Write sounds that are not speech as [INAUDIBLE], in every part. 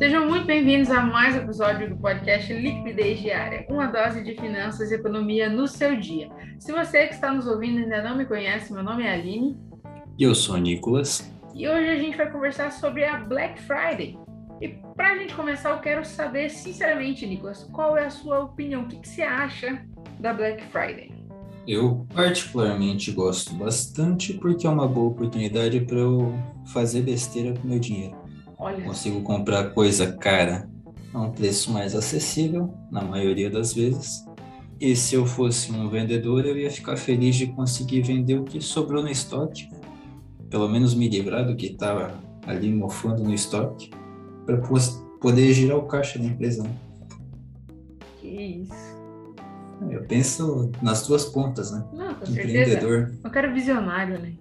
Sejam muito bem-vindos a mais um episódio do podcast Liquidez Diária, uma dose de finanças e economia no seu dia. Se você que está nos ouvindo ainda não me conhece, meu nome é Aline. E eu sou o Nicolas. E hoje a gente vai conversar sobre a Black Friday. E para a gente começar, eu quero saber, sinceramente, Nicolas, qual é a sua opinião? O que, que você acha da Black Friday? Eu particularmente gosto bastante porque é uma boa oportunidade para eu fazer besteira com meu dinheiro. Olha. Consigo comprar coisa cara a um preço mais acessível, na maioria das vezes. E se eu fosse um vendedor, eu ia ficar feliz de conseguir vender o que sobrou no estoque, pelo menos me livrar do que estava ali mofando no estoque, para poder girar o caixa da empresa. Né? Que isso. Eu penso nas duas pontas, né? Não, com Empreendedor. certeza. Eu quero visionário, né?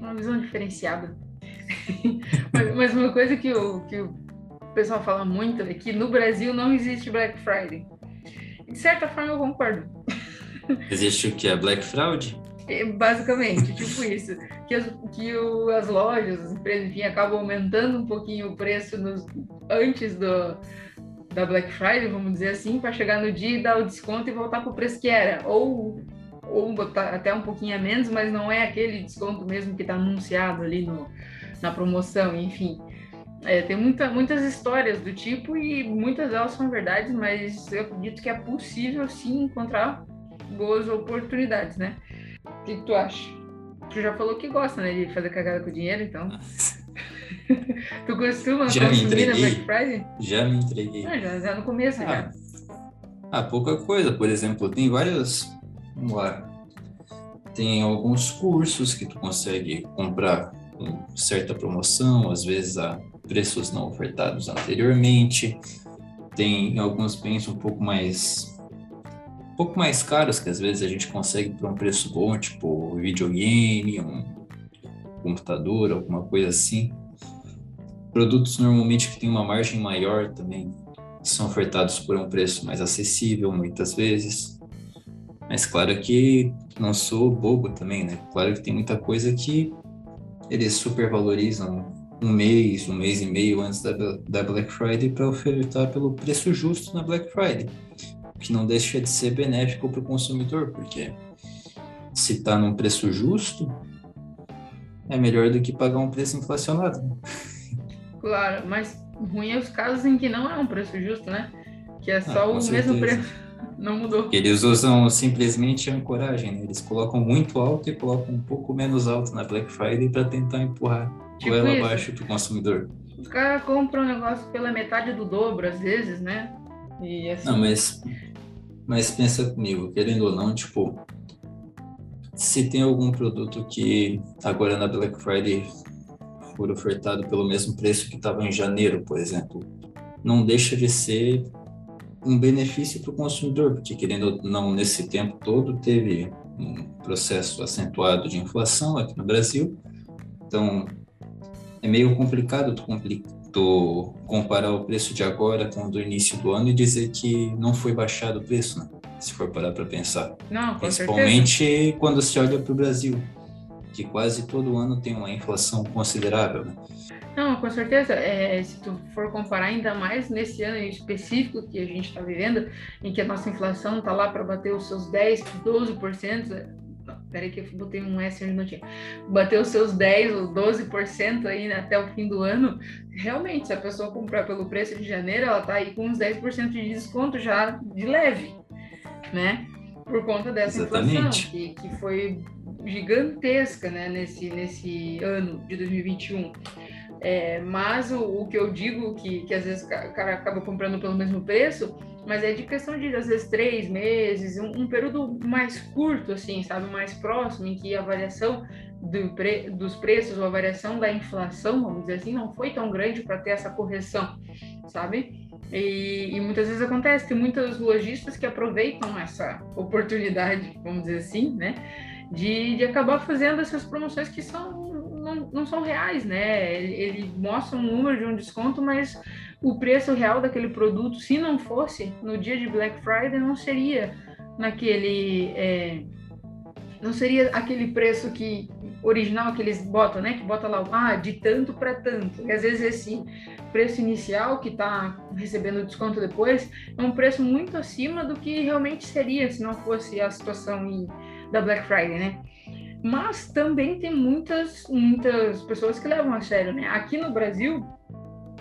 Uma visão diferenciada. [LAUGHS] mas, mas, uma coisa que o, que o pessoal fala muito é que no Brasil não existe Black Friday. De certa forma, eu concordo. [LAUGHS] Existe o que? A Black Fraud? É, basicamente, tipo isso. Que, as, que o, as lojas, as empresas, enfim, acabam aumentando um pouquinho o preço nos, antes do, da Black Friday, vamos dizer assim, para chegar no dia e dar o desconto e voltar para o preço que era. Ou, ou botar até um pouquinho a menos, mas não é aquele desconto mesmo que está anunciado ali no, na promoção, enfim. É, tem muita, muitas histórias do tipo e muitas delas são verdades, mas eu acredito que é possível sim encontrar boas oportunidades, né? O que, que tu acha? Tu já falou que gosta, né, de fazer cagada com dinheiro, então. [LAUGHS] tu costuma já consumir na Black Friday? Já me entreguei. Ah, já, já no começo, ah, já. Ah, pouca coisa. Por exemplo, tem várias. Vamos lá. Tem alguns cursos que tu consegue comprar com certa promoção, às vezes a preços não ofertados anteriormente. Tem alguns bens um pouco mais um pouco mais caros que às vezes a gente consegue por um preço bom, tipo videogame, um computador, alguma coisa assim. Produtos normalmente que têm uma margem maior também são ofertados por um preço mais acessível muitas vezes. Mas claro que não sou bobo também, né? Claro que tem muita coisa que eles supervalorizam um mês, um mês e meio antes da, da Black Friday para ofertar pelo preço justo na Black Friday, que não deixa de ser benéfico para o consumidor, porque se está num preço justo, é melhor do que pagar um preço inflacionado. [LAUGHS] Claro, mas ruim é os casos em que não é um preço justo, né? Que é ah, só ah, o certeza. mesmo preço, não mudou. Eles usam simplesmente ancoragem, né? Eles colocam muito alto e colocam um pouco menos alto na Black Friday para tentar empurrar tipo ela abaixo para o consumidor. Os caras compram um negócio pela metade do dobro, às vezes, né? E assim... Não, mas, mas pensa comigo, querendo ou não, tipo, se tem algum produto que agora na Black Friday for ofertado pelo mesmo preço que estava em janeiro, por exemplo, não deixa de ser um benefício para o consumidor, porque querendo ou não, nesse tempo todo teve um processo acentuado de inflação aqui no Brasil, então é meio complicado tu, tu comparar o preço de agora com o do início do ano e dizer que não foi baixado o preço, né? Se for parar para pensar. Não, Principalmente certeza. quando se olha para o Brasil, que quase todo ano tem uma inflação considerável, né? Não, com certeza. É, se tu for comparar ainda mais nesse ano específico que a gente está vivendo, em que a nossa inflação está lá para bater os seus 10, 12%, peraí que eu botei um S onde não tinha, bateu os seus 10 ou 12% aí né, até o fim do ano, realmente, se a pessoa comprar pelo preço de janeiro, ela tá aí com uns 10% de desconto já de leve, né? Por conta dessa Exatamente. inflação, que, que foi gigantesca, né, nesse, nesse ano de 2021. É, mas o, o, que eu digo que, que às vezes o cara acaba comprando pelo mesmo preço, mas é de questão de às vezes três meses, um, um período mais curto, assim, sabe, mais próximo, em que a variação do pre, dos preços ou a variação da inflação, vamos dizer assim, não foi tão grande para ter essa correção, sabe? E, e, muitas vezes acontece, tem muitos lojistas que aproveitam essa oportunidade, vamos dizer assim, né? De, de acabar fazendo essas promoções que são não, não são reais, né? Ele, mostra um número de um desconto, mas o preço real daquele produto, se não fosse no dia de Black Friday, não seria naquele, é, não seria aquele preço que original que eles botam, né? Que bota lá, ah, de tanto para tanto. E às vezes esse preço inicial que está recebendo desconto depois é um preço muito acima do que realmente seria se não fosse a situação em, da Black Friday, né? Mas também tem muitas, muitas pessoas que levam a sério, né? Aqui no Brasil,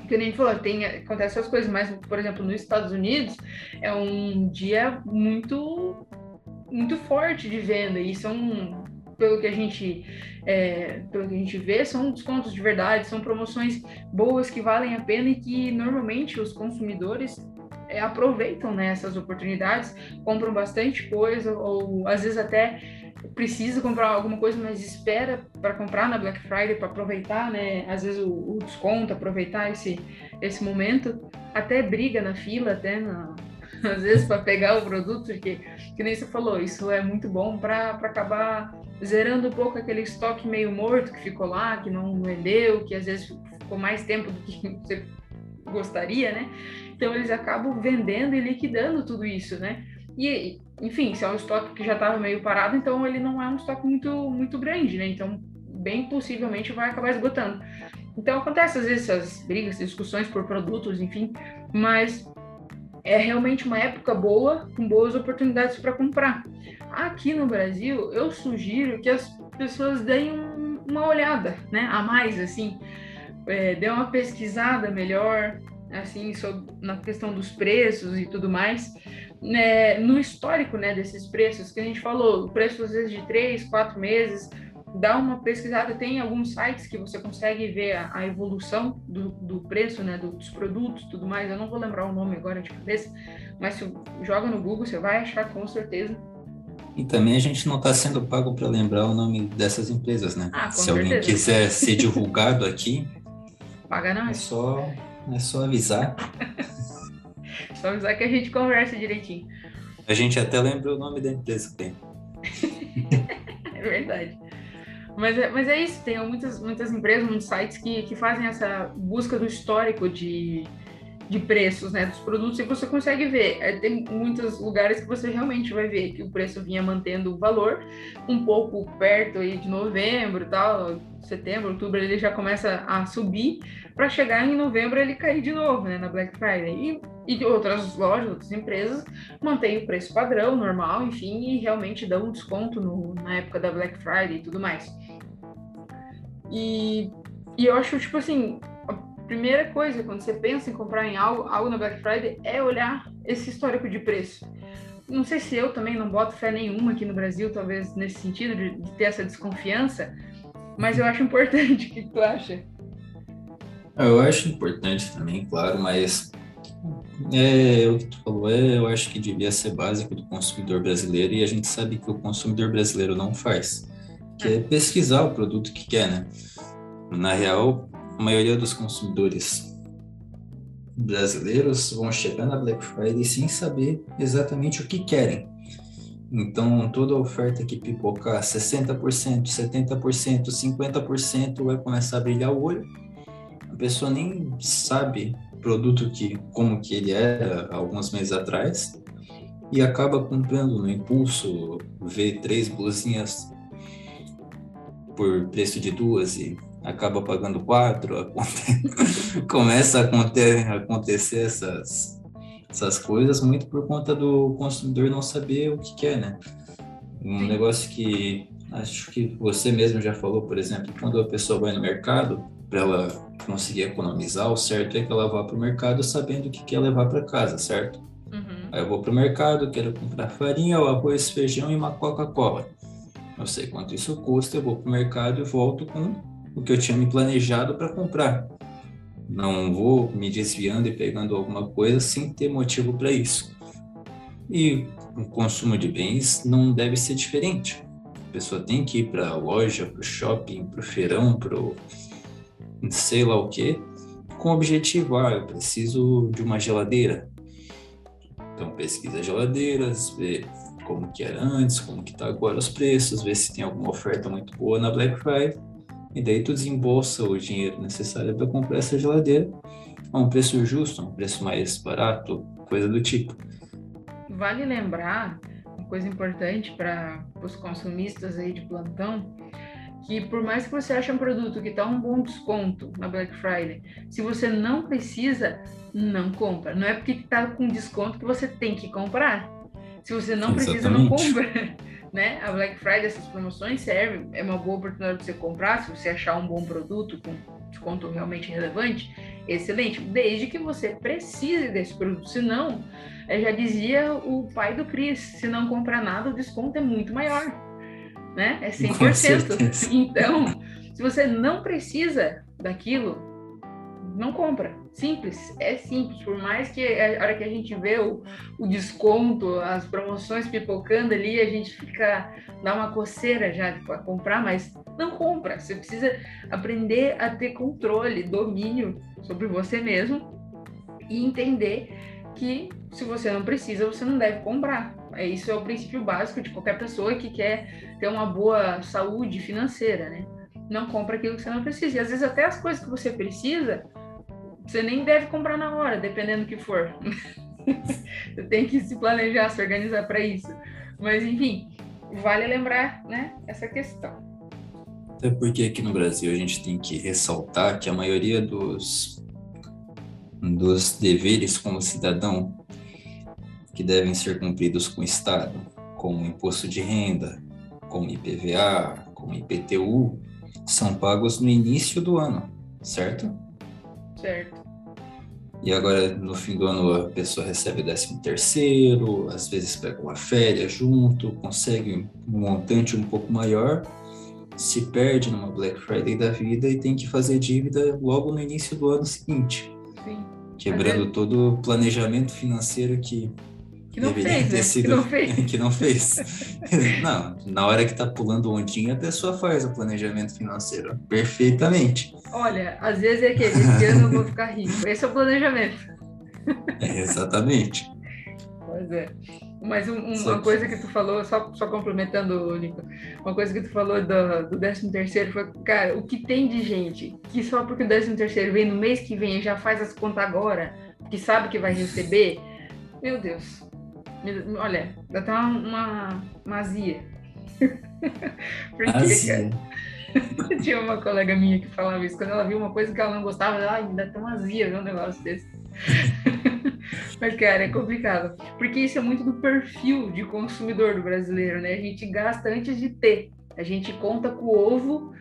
que nem falou, tem, acontece essas coisas, mas, por exemplo, nos Estados Unidos é um dia muito muito forte de venda e são pelo que a gente é, pelo que a gente vê são descontos de verdade são promoções boas que valem a pena e que normalmente os consumidores é, aproveitam né, essas oportunidades compram bastante coisa ou às vezes até precisa comprar alguma coisa, mas espera para comprar na Black Friday para aproveitar, né? Às vezes o, o, desconto, aproveitar esse, esse momento, até briga na fila, até na, [LAUGHS] às vezes para pegar o produto, porque, que nem você falou, isso é muito bom para acabar zerando um pouco aquele estoque meio morto que ficou lá, que não vendeu, que às vezes ficou mais tempo do que [LAUGHS] você gostaria, né? Então eles acabam vendendo e liquidando tudo isso, né? E, enfim, se é um estoque que já estava meio parado, então ele não é um estoque muito, muito grande, né? Então, bem possivelmente vai acabar esgotando. Então, acontece às vezes essas brigas, discussões por produtos, enfim, mas é realmente uma época boa, com boas oportunidades para comprar. Aqui no Brasil, eu sugiro que as pessoas deem um, uma olhada, né, a mais, assim, é, dê uma pesquisada melhor, assim, sobre, na questão dos preços e tudo mais, né, no histórico né, desses preços que a gente falou, o preço às vezes de três, quatro meses, dá uma pesquisada, tem alguns sites que você consegue ver a, a evolução do, do, preço, né, dos produtos, tudo mais. Eu não vou lembrar o nome agora de cabeça, mas se joga no Google, você vai achar com certeza. E também a gente não está sendo pago para lembrar o nome dessas empresas, né? Ah, se certeza. alguém quiser ser divulgado aqui, paga não. É só, é só avisar. [LAUGHS] Só avisar que a gente conversa direitinho. A gente até lembra o nome da empresa que tem. [LAUGHS] é verdade. Mas é, mas é isso, tem muitas, muitas empresas, muitos sites que, que fazem essa busca do histórico de, de preços né, dos produtos e você consegue ver. É, tem muitos lugares que você realmente vai ver que o preço vinha mantendo o valor um pouco perto aí de novembro tal, setembro, outubro ele já começa a subir para chegar em novembro ele cair de novo, né, na Black Friday. E, e outras lojas, outras empresas mantêm o preço padrão, normal, enfim, e realmente dão um desconto no, na época da Black Friday e tudo mais. E, e eu acho, tipo assim, primeira coisa quando você pensa em comprar em algo, algo na Black Friday é olhar esse histórico de preço. Não sei se eu também não boto fé nenhuma aqui no Brasil, talvez nesse sentido, de, de ter essa desconfiança, mas eu acho importante. O que tu acha? Eu acho importante também, claro, mas é o que tu falou, é, eu acho que devia ser básico do consumidor brasileiro e a gente sabe que o consumidor brasileiro não faz, que é pesquisar o produto que quer, né? Na real, a maioria dos consumidores brasileiros vão chegar na Black Friday sem saber exatamente o que querem. Então, toda oferta que pipocar 60%, 70%, 50% vai começar a brilhar o olho. A pessoa nem sabe o produto que como que ele era alguns meses atrás e acaba comprando no impulso, vê três blusinhas por preço de duas e acaba pagando quatro, [LAUGHS] começa a acontecer essas essas coisas muito por conta do consumidor não saber o que quer, né? Um negócio que acho que você mesmo já falou, por exemplo, quando a pessoa vai no mercado, para ela conseguir economizar, o certo é que ela vá para o mercado sabendo o que quer levar para casa, certo? Uhum. Aí eu vou para o mercado, quero comprar farinha, arroz, feijão e uma Coca-Cola. Eu sei quanto isso custa, eu vou para o mercado e volto com o que eu tinha me planejado para comprar. Não vou me desviando e pegando alguma coisa sem ter motivo para isso. E o consumo de bens não deve ser diferente. A pessoa tem que ir para a loja, para o shopping, para o feirão, para o sei lá o que, com o objetivo, ah, eu preciso de uma geladeira. Então pesquisa geladeiras, vê como que era antes, como que está agora os preços, vê se tem alguma oferta muito boa na Black Friday e daí tu desembolsa o dinheiro necessário para comprar essa geladeira a um preço justo, a um preço mais barato, coisa do tipo. Vale lembrar uma coisa importante para os consumistas aí de plantão, que por mais que você ache um produto que está um bom desconto na Black Friday, se você não precisa, não compra. Não é porque está com desconto que você tem que comprar. Se você não Exatamente. precisa, não compra. [LAUGHS] Né? A Black Friday, essas promoções servem, é uma boa oportunidade para você comprar, se você achar um bom produto com desconto realmente relevante, excelente, desde que você precise desse produto. Senão, já dizia o pai do Cris, se não comprar nada, o desconto é muito maior né? É 100%. Então, se você não precisa daquilo, não compra. Simples, é simples. Por mais que a hora que a gente vê o, o desconto, as promoções pipocando ali, a gente fica, dá uma coceira já para comprar, mas não compra. Você precisa aprender a ter controle, domínio sobre você mesmo e entender que se você não precisa, você não deve comprar. É, isso é o princípio básico de qualquer pessoa que quer ter uma boa saúde financeira, né? Não compra aquilo que você não precisa. E às vezes até as coisas que você precisa, você nem deve comprar na hora, dependendo do que for. [LAUGHS] você tem que se planejar, se organizar para isso. Mas enfim, vale lembrar, né, essa questão. Até porque aqui no Brasil a gente tem que ressaltar que a maioria dos dos deveres como cidadão que devem ser cumpridos com o Estado, como imposto de renda, como IPVA, como IPTU, são pagos no início do ano, certo? Certo. E agora, no fim do ano, a pessoa recebe o décimo terceiro, às vezes pega uma férias junto, consegue um montante um pouco maior, se perde numa Black Friday da vida e tem que fazer dívida logo no início do ano seguinte. Sim. Quebrando todo o planejamento financeiro que que não Deveria fez, né? sido... [LAUGHS] que não fez. que não fez. não, na hora que tá pulando ondinha, a pessoa faz o planejamento financeiro perfeitamente. Olha, às vezes é aquele, esse ano eu vou ficar rico. Esse é o planejamento. [LAUGHS] É, exatamente. Pois é. Mas um, uma coisa que tu falou, só, só complementando, Nico, uma coisa que tu falou do, do 13 terceiro foi, cara, o que tem de gente que só porque o 13 terceiro vem no mês que vem e já faz as contas agora, que sabe que vai receber, meu Deus, Olha, dá até uma, uma, uma azia. [LAUGHS] Porque, azia. cara, [LAUGHS] tinha uma colega minha que falava isso. Quando ela viu uma coisa que ela não gostava, ela, ai, dá até uma azia ver um negócio desse. [LAUGHS] Mas, cara, é complicado. Porque isso é muito do perfil de consumidor do brasileiro, né? A gente gasta antes de ter. A gente conta com o ovo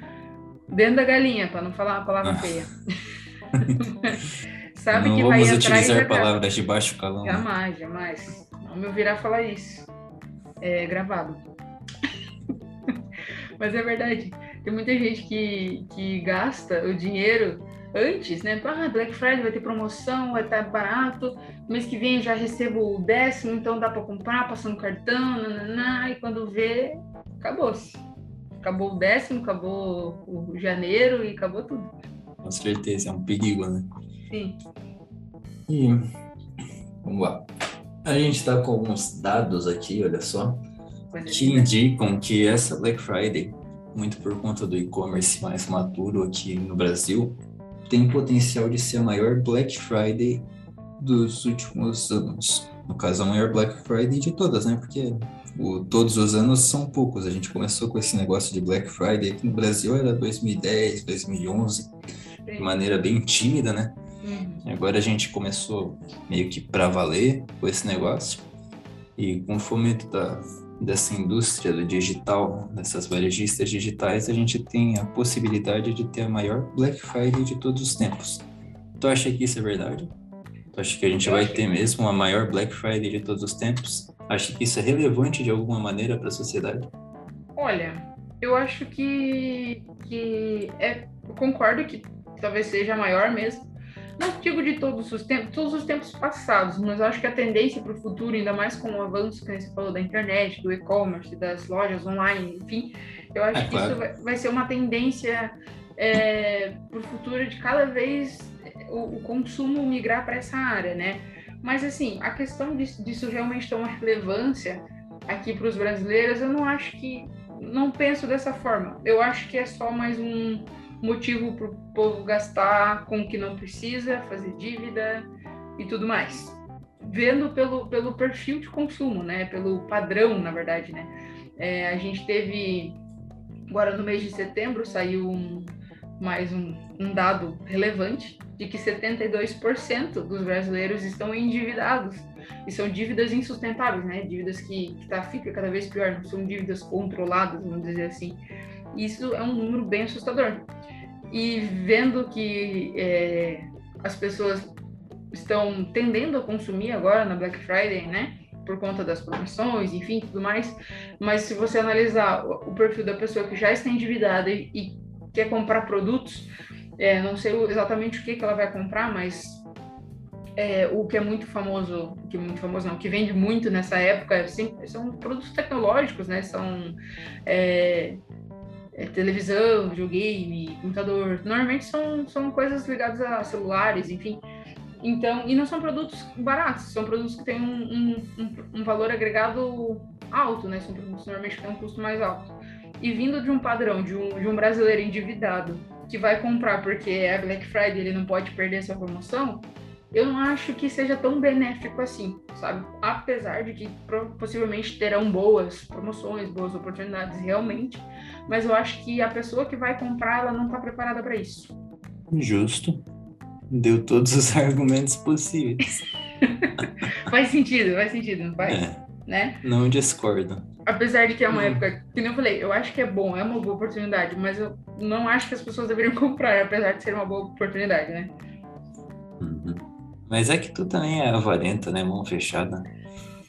dentro da galinha, para não falar uma palavra feia. Sabe não que vamos vai utilizar palavras de baixo calão. Jamais, jamais. Não me ouvirá falar isso. É gravado. [LAUGHS] Mas é verdade. Tem muita gente que, que gasta o dinheiro antes, né? Ah, Black Friday vai ter promoção, vai estar barato. Mês que vem já recebo o décimo, então dá para comprar, passando cartão, nananá, e quando vê, acabou-se. Acabou o décimo, acabou o janeiro e acabou tudo. Com certeza, é um perigo, né? Sim. E vamos lá. A gente está com alguns dados aqui, olha só, que indicam que essa Black Friday, muito por conta do e-commerce mais maduro aqui no Brasil, tem potencial de ser a maior Black Friday dos últimos anos. No caso, a maior Black Friday de todas, né? Porque o, todos os anos são poucos. A gente começou com esse negócio de Black Friday aqui no Brasil, era 2010, 2011, de maneira bem tímida, né? Uhum. Agora a gente começou meio que para valer com esse negócio. E com o fomento da, dessa indústria do digital, dessas varejistas digitais, a gente tem a possibilidade de ter a maior Black Friday de todos os tempos. Tu acha que isso é verdade? Tu acha que a gente Eu vai ter mesmo a maior Black Friday de todos os tempos? Acha que isso é relevante de alguma maneira para a sociedade? Olha, eu acho que, que é, eu concordo que talvez seja a maior mesmo, não digo de todos os tempos, todos os tempos passados, mas acho que a tendência para o futuro, ainda mais com o avanço que você falou da internet, do e-commerce, das lojas online, enfim, eu acho é, que claro. isso vai, vai, ser uma tendência é, para o futuro de cada vez o, o consumo migrar para essa área, né? Mas assim, a questão disso, disso realmente ter uma relevância aqui para os brasileiros, eu não acho que, não penso dessa forma. Eu acho que é só mais um motivo para o povo gastar com o que não precisa, fazer dívida e tudo mais. vendo pelo, pelo perfil de consumo, né? Pelo padrão, na verdade, né? É, a gente teve agora no mês de setembro saiu um, mais um, um dado relevante de que 72% dos brasileiros estão endividados e são dívidas insustentáveis, né? Dívidas que, que tá, fica cada vez pior, não são dívidas controladas, vamos dizer assim. Isso é um número bem assustador. E vendo que é, as pessoas estão tendendo a consumir agora na Black Friday, né? Por conta das promoções, enfim, tudo mais. Mas se você analisar o perfil da pessoa que já está endividada e, e quer comprar produtos, é, não sei exatamente o que, que ela vai comprar, mas é, o que é muito famoso, que é muito famoso não, que vende muito nessa época, assim, são produtos tecnológicos, né? São é, é, televisão, videogame, computador. Normalmente são, são coisas ligadas a celulares, enfim. Então, e não são produtos baratos, são produtos que têm um, um, um, valor agregado alto, né? São produtos normalmente que têm um custo mais alto. E vindo de um padrão de um, de um brasileiro endividado que vai comprar porque é a Black Friday ele não pode perder essa promoção, eu não acho que seja tão benéfico assim, sabe? Apesar de que possivelmente terão boas promoções, boas oportunidades realmente, mas eu acho que a pessoa que vai comprar, ela não está preparada para isso. Justo. Deu todos os [LAUGHS] argumentos possíveis. [LAUGHS] faz sentido, faz sentido, não faz? É. Né? Não discordo. Apesar de que é uma hum. época, que nem eu falei, eu acho que é bom, é uma boa oportunidade, mas eu não acho que as pessoas deveriam [LAUGHS] comprar, apesar de ser uma boa oportunidade, né? Mas é que tu também é avarenta, né? Mão fechada.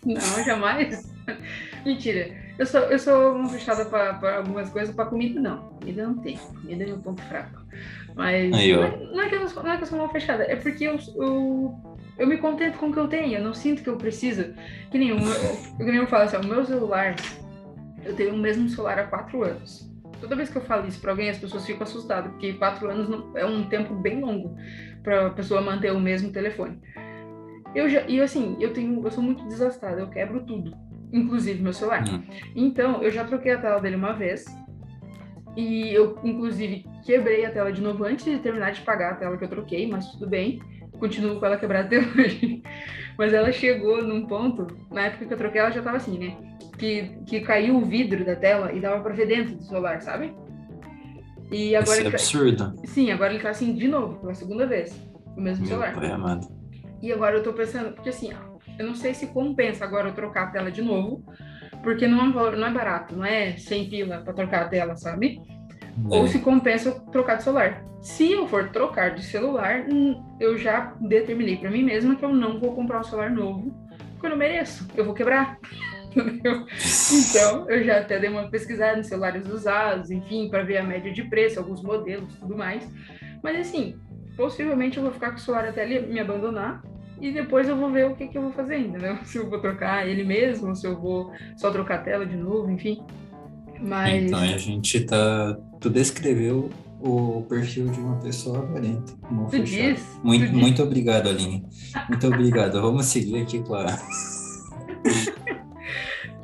Não, jamais. [LAUGHS] Mentira. Eu sou, eu sou mão fechada para algumas coisas, para comida não. Comida não tem. Comida é meu ponto fraco. Mas Aí, não, é, não, é que eu, não é que eu sou mão fechada, é porque eu, eu, eu me contento com o que eu tenho. Eu não sinto que eu preciso. Que nem, o que nem eu falo assim, o meu celular, eu tenho o mesmo celular há quatro anos. Toda vez que eu falo isso para alguém, as pessoas ficam assustadas, porque quatro anos não, é um tempo bem longo para a pessoa manter o mesmo telefone. Eu já, e assim, eu tenho, eu sou muito desastrada, eu quebro tudo, inclusive meu celular. Hum. Então, eu já troquei a tela dele uma vez. E eu, inclusive, quebrei a tela de novo antes de terminar de pagar a tela que eu troquei, mas tudo bem. Continuo com ela quebrada até [LAUGHS] hoje. mas ela chegou num ponto, na época que eu troquei, ela já tava assim, né? Que, que caiu o vidro da tela e dava pra ver dentro do celular, sabe? E agora Isso é tá- absurdo. Sim, agora ele tá assim de novo, pela segunda vez, o mesmo Meu celular. Pai amado. E agora eu tô pensando, porque assim, eu não sei se compensa agora eu trocar a tela de novo, porque não é, valor, não é barato, não é 100 pila para trocar a tela, sabe? É. Ou se compensa eu trocar de celular. Se eu for trocar de celular, hum, eu já determinei para mim mesma que eu não vou comprar um celular novo, porque eu não mereço, eu vou quebrar. Entendeu? Então, eu já até dei uma pesquisada em celulares usados, enfim, para ver a média de preço, alguns modelos e tudo mais. Mas assim, possivelmente eu vou ficar com o celular até ele me abandonar e depois eu vou ver o que, que eu vou fazer, entendeu? [LAUGHS] Se eu vou trocar ele mesmo, se eu vou só trocar a tela de novo, enfim. Mas... Então a gente tá. Tu descreveu o perfil de uma pessoa avarenta. Tu diz, muito, tu muito obrigado, Aline. Muito obrigado. Vamos seguir aqui com a. [LAUGHS]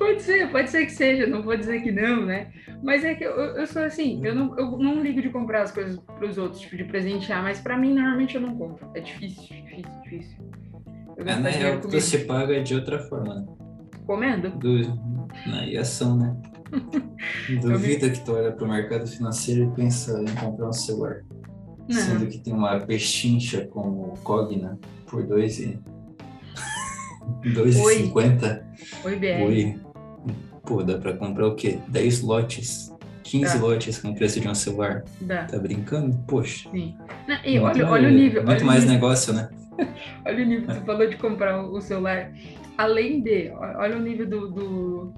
Pode ser, pode ser que seja, não vou dizer que não, né? Mas é que eu, eu sou assim, eu não, eu não ligo de comprar as coisas para os outros, tipo, de presentear, mas para mim, normalmente eu não compro. É difícil, difícil, difícil. Eu é, né? É o que você paga de outra forma, né? Comendo? Do, na ação, né? [LAUGHS] Duvida me... que tu olha para o mercado financeiro e pensa em comprar um celular. Não. Sendo que tem uma pechincha como Cogna por dois e... [LAUGHS] 2,50. Oi, BR. Oi. Pô, dá pra comprar o quê? 10 lotes? 15 dá. lotes com o preço de um celular? Dá. Tá brincando? Poxa. Sim. Não, e olha, olha o nível. Muito mais nível. negócio, né? [LAUGHS] olha o nível, você falou de comprar o celular. Além de, olha o nível do, do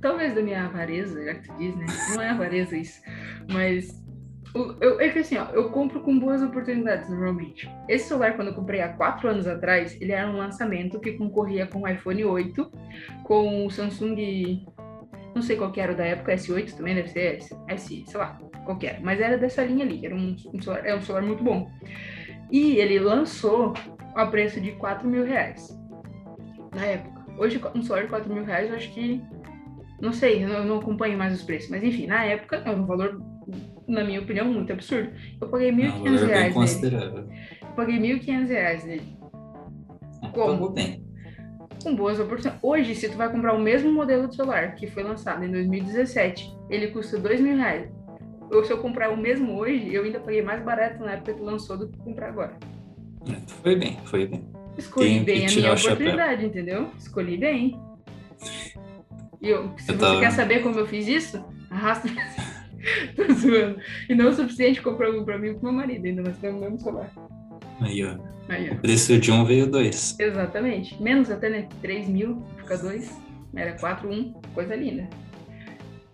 talvez da minha avareza, já que tu diz, né? Não é avareza isso, mas eu, é que assim, ó, eu compro com boas oportunidades normalmente. Esse celular, quando eu comprei há quatro anos atrás, ele era um lançamento que concorria com o iPhone 8, com o Samsung, não sei qual era o da época, S8 também deve ser S, S sei lá, qualquer. Mas era dessa linha ali, era um, um celular, é um celular muito bom. E ele lançou a preço de 4 mil reais na época. Hoje, um celular de 4 mil reais, eu acho que. Não sei, eu não acompanho mais os preços, mas enfim, na época é um valor na minha opinião, muito absurdo. Eu paguei 1.500 reais. Considerável. Eu paguei 1.500 reais nele. Como? Pagou bem. com boas oportunidades. Hoje, se tu vai comprar o mesmo modelo de celular que foi lançado em 2017, ele custa dois mil reais. Ou se eu comprar o mesmo hoje, eu ainda paguei mais barato na época que lançou do que comprar agora. É, foi bem, foi bem. Escolhi Tenho bem a minha oportunidade, entendeu? Escolhi bem. E eu, se eu você tava... quer saber como eu fiz isso, arrasta. [LAUGHS] Tô zoando. E não é o suficiente comprar um pra mim e pro meu marido, ainda mais temos o mesmo celular. Aí, ó. Aí, ó. O preço de um veio dois. Exatamente. Menos até, né? 3 mil, fica dois. Era 4, 1, coisa linda.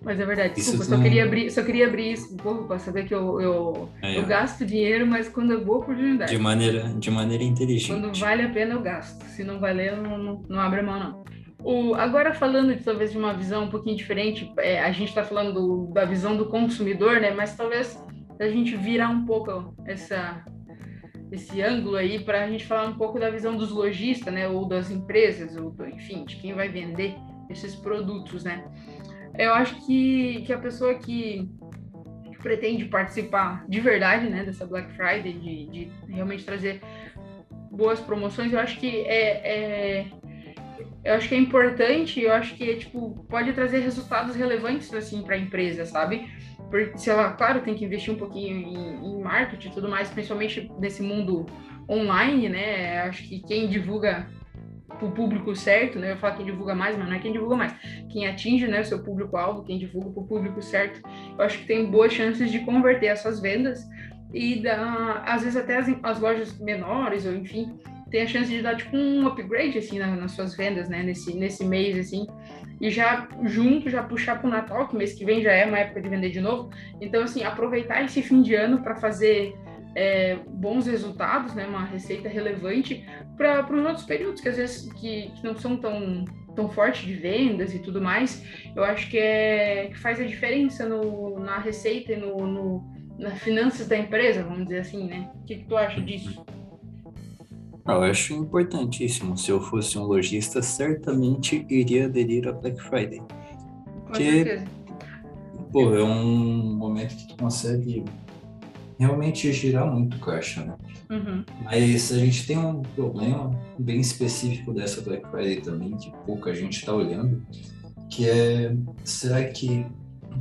Mas é verdade, desculpa, só, queria abrir, só queria abrir isso um pouco para saber que eu, eu, é, eu gasto dinheiro, mas quando é boa oportunidade. De maneira, de maneira inteligente. Quando vale a pena, eu gasto. Se não valer, eu não, não, não abro a mão, não. O, agora falando de, talvez de uma visão um pouquinho diferente, é, a gente está falando do, da visão do consumidor, né? Mas talvez a gente virar um pouco essa, esse ângulo aí para a gente falar um pouco da visão dos lojistas, né? Ou das empresas, ou enfim, de quem vai vender esses produtos, né? Eu acho que, que a pessoa que pretende participar de verdade, né, dessa Black Friday, de, de realmente trazer boas promoções, eu acho que é, é eu acho que é importante, eu acho que tipo pode trazer resultados relevantes assim para a empresa, sabe? Porque se ela, claro, tem que investir um pouquinho em, em marketing e tudo mais, principalmente nesse mundo online, né? Acho que quem divulga o público certo, né? Eu falo quem divulga mais, mas não é quem divulga mais. Quem atinge, né, o seu público-alvo, quem divulga para o público certo, eu acho que tem boas chances de converter essas vendas e dar, às vezes até as, as lojas menores, ou enfim, tem a chance de dar tipo um upgrade assim na, nas suas vendas, né, nesse, nesse mês assim, e já junto já puxar para o Natal, que mês que vem já é uma época de vender de novo. Então assim, aproveitar esse fim de ano para fazer é, bons resultados, né, uma receita relevante para os outros períodos que às vezes que, que, não são tão tão forte de vendas e tudo mais. Eu acho que é que faz a diferença no, na receita e no, no nas finanças da empresa, vamos dizer assim, né? O que, que tu acha disso? Ah, eu acho importantíssimo. Se eu fosse um lojista, certamente iria aderir a Black Friday. Porque, pô, é um momento que tu consegue realmente girar muito caixa, né? Uhum. Mas a gente tem um problema bem específico dessa Black Friday também, que pouca gente está olhando, que é, será que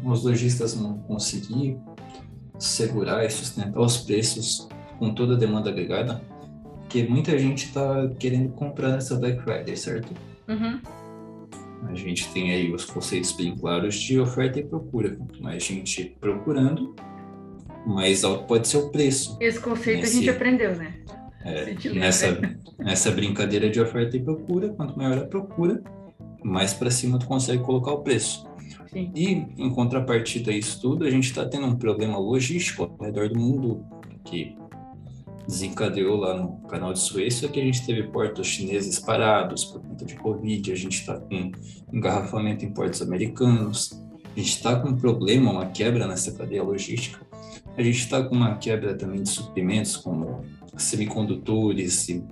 os lojistas vão conseguir segurar e sustentar os preços com toda a demanda agregada? Porque muita gente está querendo comprar nessa Black Friday, certo? Uhum. A gente tem aí os conceitos bem claros de oferta e procura. Quanto mais gente procurando, mais alto pode ser o preço. Esse conceito Nesse, a gente aprendeu, né? É, nessa, [LAUGHS] nessa brincadeira de oferta e procura, quanto maior a procura, mais para cima tu consegue colocar o preço. Sim. E em contrapartida a isso tudo, a gente está tendo um problema logístico ao redor do mundo que desencadeou lá no canal de Suécia que a gente teve portos chineses parados por conta de Covid, a gente está com engarrafamento em portos americanos, a gente está com um problema, uma quebra nessa cadeia logística, a gente está com uma quebra também de suprimentos como semicondutores e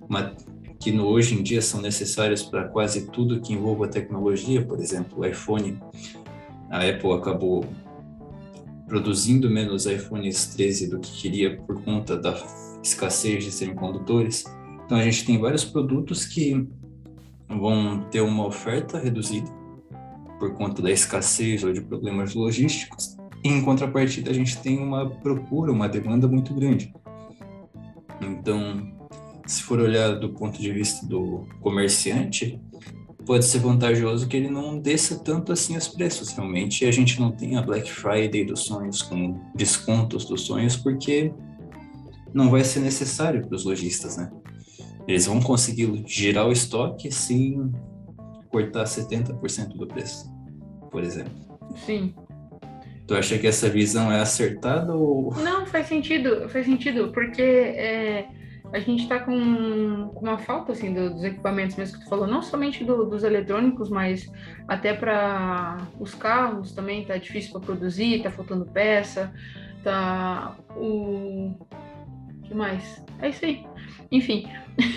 uma, que no, hoje em dia são necessários para quase tudo que envolva tecnologia, por exemplo, o iPhone, a Apple acabou produzindo menos iPhones 13 do que queria por conta da escassez de semicondutores. Então a gente tem vários produtos que vão ter uma oferta reduzida por conta da escassez ou de problemas logísticos. E, em contrapartida, a gente tem uma procura, uma demanda muito grande. Então, se for olhar do ponto de vista do comerciante, pode ser vantajoso que ele não desça tanto assim os preços. Realmente, a gente não tem a Black Friday dos sonhos com descontos dos sonhos, porque não vai ser necessário para os lojistas, né? Eles vão conseguir girar o estoque sem cortar 70% do preço, por exemplo. Sim. Tu acha que essa visão é acertada ou... Não, faz sentido, faz sentido, porque... É a gente está com, uma falta assim do, dos equipamentos mesmo que tu falou, não somente do, dos eletrônicos, mas até para os carros também tá difícil para produzir, tá faltando peça, tá o que mais? É isso aí. Enfim,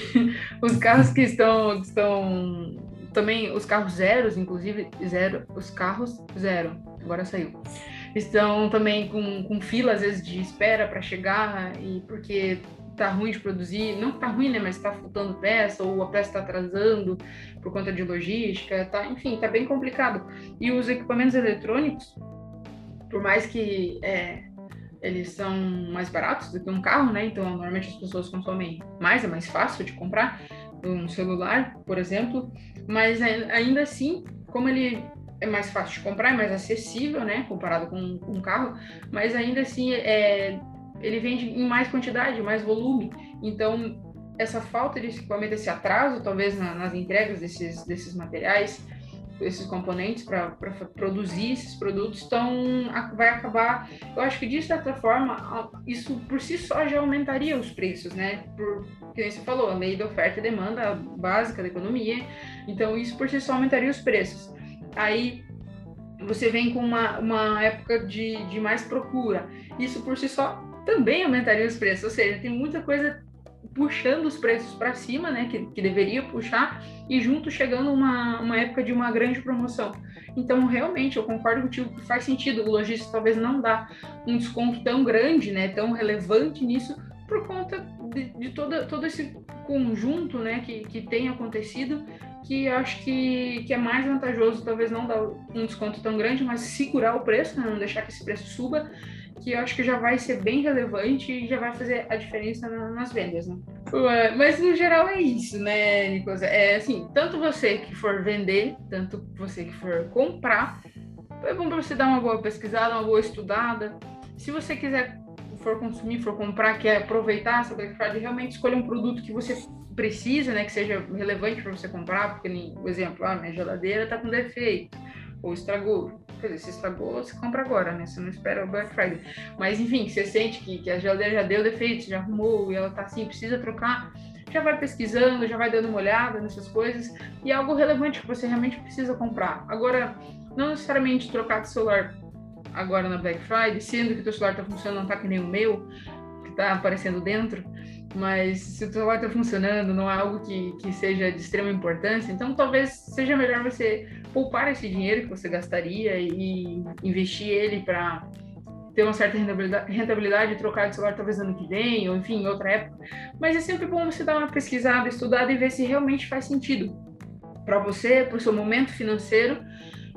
[LAUGHS] os carros que estão estão também os carros zeros, inclusive zero, os carros zero, agora saiu. Estão também com, com fila às vezes de espera para chegar e porque tá ruim de produzir, não tá ruim, né, mas tá faltando peça, ou a peça está atrasando por conta de logística, tá, enfim, tá bem complicado. E os equipamentos eletrônicos, por mais que é, eles são mais baratos do que um carro, né, então normalmente as pessoas consomem mais, é mais fácil de comprar um celular, por exemplo, mas ainda assim, como ele é mais fácil de comprar, é mais acessível, né, comparado com, com um carro, mas ainda assim é, ele vende em mais quantidade, mais volume. Então, essa falta de equipamento, esse atraso, talvez na, nas entregas desses, desses materiais, esses componentes para produzir esses produtos, então vai acabar. Eu acho que de certa forma isso por si só já aumentaria os preços, né? Por que você falou, a lei da oferta e demanda básica da economia. Então isso por si só aumentaria os preços. Aí você vem com uma, uma época de, de mais procura. Isso por si só também aumentaria os preços. Ou seja, tem muita coisa puxando os preços para cima, né, que, que deveria puxar, e junto chegando uma, uma época de uma grande promoção. Então, realmente, eu concordo contigo que faz sentido o lojista talvez não dar um desconto tão grande, né, tão relevante nisso, por conta de, de todo, todo esse conjunto, né, que, que tem acontecido, que eu acho que, que é mais vantajoso talvez não dar um desconto tão grande, mas segurar o preço, né, não deixar que esse preço suba, que eu acho que já vai ser bem relevante e já vai fazer a diferença nas vendas, né? Mas no geral é isso, né, Nicolas? É assim, tanto você que for vender, tanto você que for comprar, é bom para você dar uma boa pesquisada, uma boa estudada. Se você quiser for consumir, for comprar, quer aproveitar essa Black Friday, realmente escolha um produto que você precisa, né, que seja relevante para você comprar, porque, por exemplo, a ah, minha geladeira está com defeito ou estragou. Dizer, se estragou, você compra agora, né? Você não espera o Black Friday. Mas enfim, você sente que, que a geladeira já deu defeito, já arrumou e ela tá assim, precisa trocar, já vai pesquisando, já vai dando uma olhada nessas coisas e é algo relevante que você realmente precisa comprar. Agora, não necessariamente trocar de celular agora na Black Friday, sendo que o teu celular tá funcionando, não tá que nem o meu, que tá aparecendo dentro, mas se o celular está funcionando, não é algo que, que seja de extrema importância, então talvez seja melhor você poupar esse dinheiro que você gastaria e investir ele para ter uma certa rentabilidade, rentabilidade trocar de celular talvez ano que vem, ou enfim, em outra época. Mas é sempre bom você dar uma pesquisada, estudada e ver se realmente faz sentido para você, para o seu momento financeiro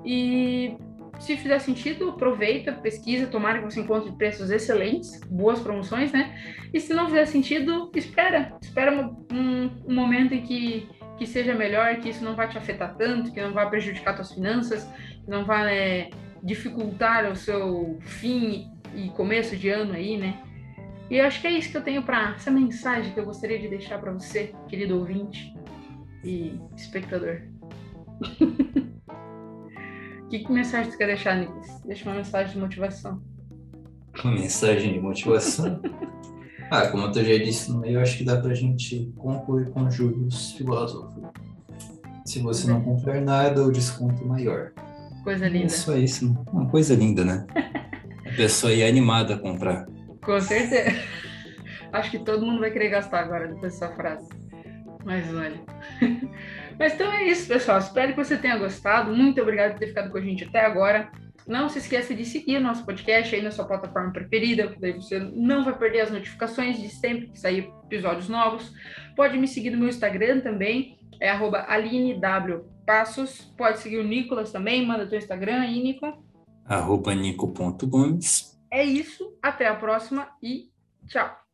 e se fizer sentido, aproveita, pesquisa, tomara que você encontre preços excelentes, boas promoções, né? E se não fizer sentido, espera. Espera um, um, momento em que, que seja melhor, que isso não vai te afetar tanto, que não vai prejudicar suas finanças, que não vai é, dificultar o seu fim e começo de ano aí, né? E eu acho que é isso que eu tenho para essa mensagem que eu gostaria de deixar para você, querido ouvinte e espectador. [LAUGHS] Que, que mensagem você quer deixar, Nicolas? Deixa uma mensagem de motivação. Uma mensagem de motivação? [LAUGHS] ah, como eu já disse no meio, acho que dá pra gente concluir com juros filósofos. Se você não comprar nada, o desconto maior. Coisa linda. É só isso. Uma coisa linda, né? A pessoa ir animada a comprar. Com certeza. Acho que todo mundo vai querer gastar agora depois dessa frase. Mas olha. Mas então é isso, pessoal. Espero que você tenha gostado. Muito obrigado por ter ficado com a gente até agora. Não se esqueça de seguir nosso podcast aí na sua plataforma preferida, daí você não vai perder as notificações de sempre que sair episódios novos. Pode me seguir no meu Instagram também, é AlineWPassos. Pode seguir o Nicolas também, manda teu Instagram aí, Nico. Arroba nico.gomes. É isso, até a próxima e tchau.